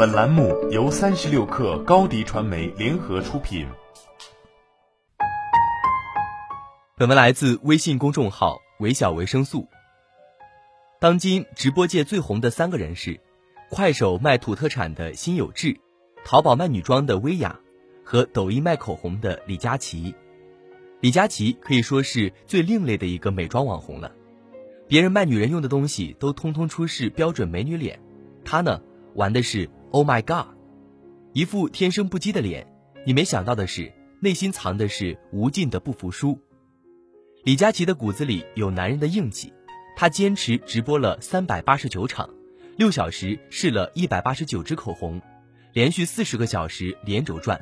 本栏目由三十六氪高低传媒联合出品。本文来自微信公众号“微小维生素”。当今直播界最红的三个人是：快手卖土特产的辛有志，淘宝卖女装的薇娅，和抖音卖口红的李佳琦。李佳琦可以说是最另类的一个美妆网红了。别人卖女人用的东西都通通出示标准美女脸，他呢玩的是 Oh my God，一副天生不羁的脸。你没想到的是，内心藏的是无尽的不服输。李佳琦的骨子里有男人的硬气，他坚持直播了三百八十九场，六小时试了一百八十九支口红，连续四十个小时连轴转。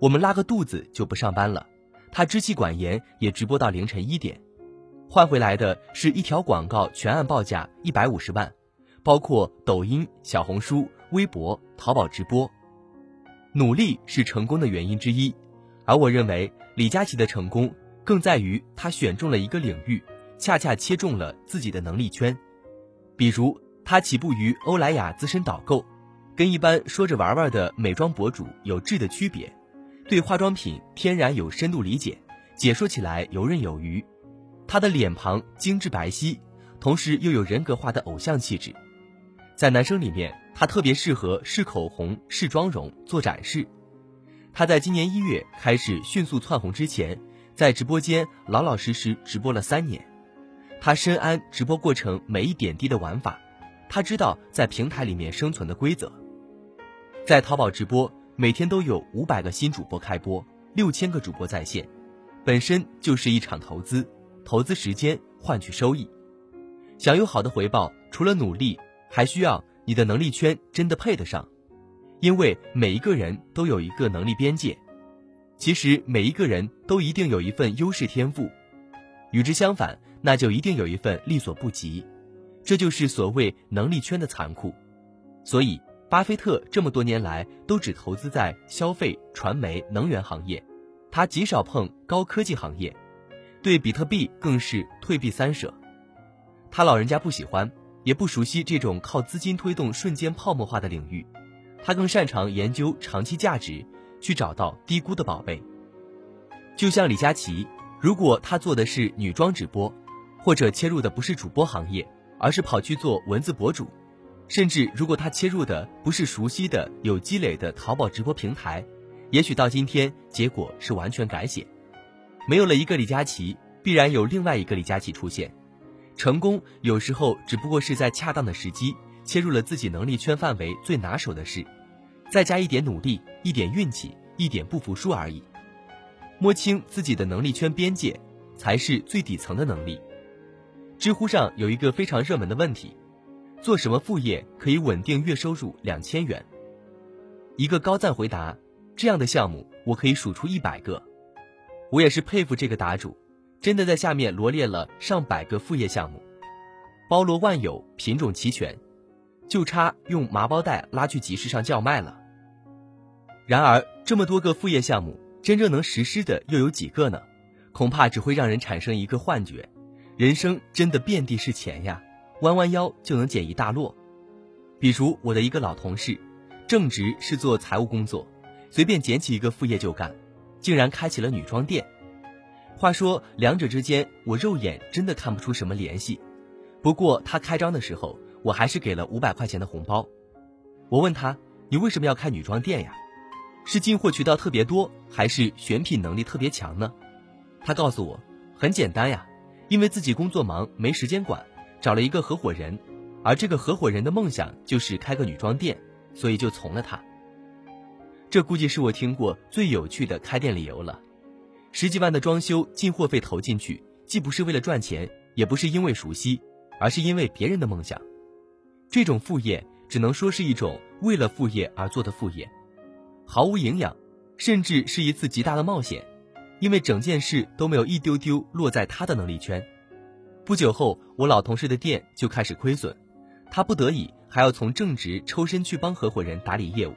我们拉个肚子就不上班了，他支气管炎也直播到凌晨一点。换回来的是一条广告，全案报价一百五十万，包括抖音、小红书、微博、淘宝直播。努力是成功的原因之一，而我认为李佳琦的成功更在于他选中了一个领域，恰恰切中了自己的能力圈。比如，他起步于欧莱雅资深导购，跟一般说着玩玩的美妆博主有质的区别，对化妆品天然有深度理解，解说起来游刃有余。他的脸庞精致白皙，同时又有人格化的偶像气质，在男生里面，他特别适合试口红、试妆容、做展示。他在今年一月开始迅速窜红之前，在直播间老老实实直播了三年。他深谙直播过程每一点滴的玩法，他知道在平台里面生存的规则。在淘宝直播，每天都有五百个新主播开播，六千个主播在线，本身就是一场投资。投资时间换取收益，想有好的回报，除了努力，还需要你的能力圈真的配得上。因为每一个人都有一个能力边界，其实每一个人都一定有一份优势天赋，与之相反，那就一定有一份力所不及。这就是所谓能力圈的残酷。所以，巴菲特这么多年来都只投资在消费、传媒、能源行业，他极少碰高科技行业。对比特币更是退避三舍，他老人家不喜欢，也不熟悉这种靠资金推动瞬间泡沫化的领域，他更擅长研究长期价值，去找到低估的宝贝。就像李佳琦，如果他做的是女装直播，或者切入的不是主播行业，而是跑去做文字博主，甚至如果他切入的不是熟悉的有积累的淘宝直播平台，也许到今天结果是完全改写。没有了一个李佳琦，必然有另外一个李佳琦出现。成功有时候只不过是在恰当的时机切入了自己能力圈范围最拿手的事，再加一点努力、一点运气、一点不服输而已。摸清自己的能力圈边界，才是最底层的能力。知乎上有一个非常热门的问题：做什么副业可以稳定月收入两千元？一个高赞回答：这样的项目我可以数出一百个。我也是佩服这个答主，真的在下面罗列了上百个副业项目，包罗万有，品种齐全，就差用麻包袋拉去集市上叫卖了。然而，这么多个副业项目，真正能实施的又有几个呢？恐怕只会让人产生一个幻觉：人生真的遍地是钱呀，弯弯腰就能捡一大摞。比如我的一个老同事，正职是做财务工作，随便捡起一个副业就干。竟然开起了女装店，话说两者之间，我肉眼真的看不出什么联系。不过他开张的时候，我还是给了五百块钱的红包。我问他：“你为什么要开女装店呀？是进货渠道特别多，还是选品能力特别强呢？”他告诉我：“很简单呀，因为自己工作忙没时间管，找了一个合伙人，而这个合伙人的梦想就是开个女装店，所以就从了他。”这估计是我听过最有趣的开店理由了。十几万的装修进货费投进去，既不是为了赚钱，也不是因为熟悉，而是因为别人的梦想。这种副业只能说是一种为了副业而做的副业，毫无营养，甚至是一次极大的冒险，因为整件事都没有一丢丢落在他的能力圈。不久后，我老同事的店就开始亏损，他不得已还要从正职抽身去帮合伙人打理业务。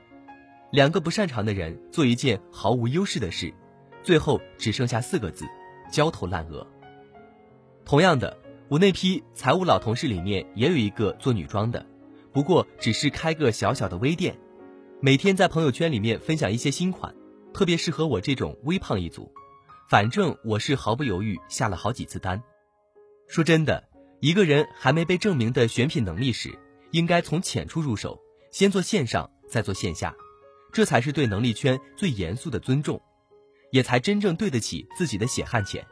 两个不擅长的人做一件毫无优势的事，最后只剩下四个字：焦头烂额。同样的，我那批财务老同事里面也有一个做女装的，不过只是开个小小的微店，每天在朋友圈里面分享一些新款，特别适合我这种微胖一族。反正我是毫不犹豫下了好几次单。说真的，一个人还没被证明的选品能力时，应该从浅处入手，先做线上，再做线下，这才是对能力圈最严肃的尊重，也才真正对得起自己的血汗钱。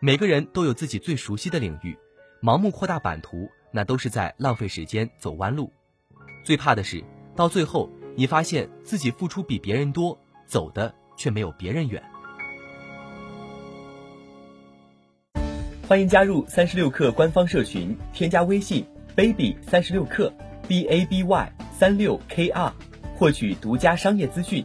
每个人都有自己最熟悉的领域，盲目扩大版图，那都是在浪费时间、走弯路。最怕的是，到最后你发现自己付出比别人多，走的却没有别人远。欢迎加入三十六课官方社群，添加微信 baby 三十六课 b a b y 三六 k r，获取独家商业资讯，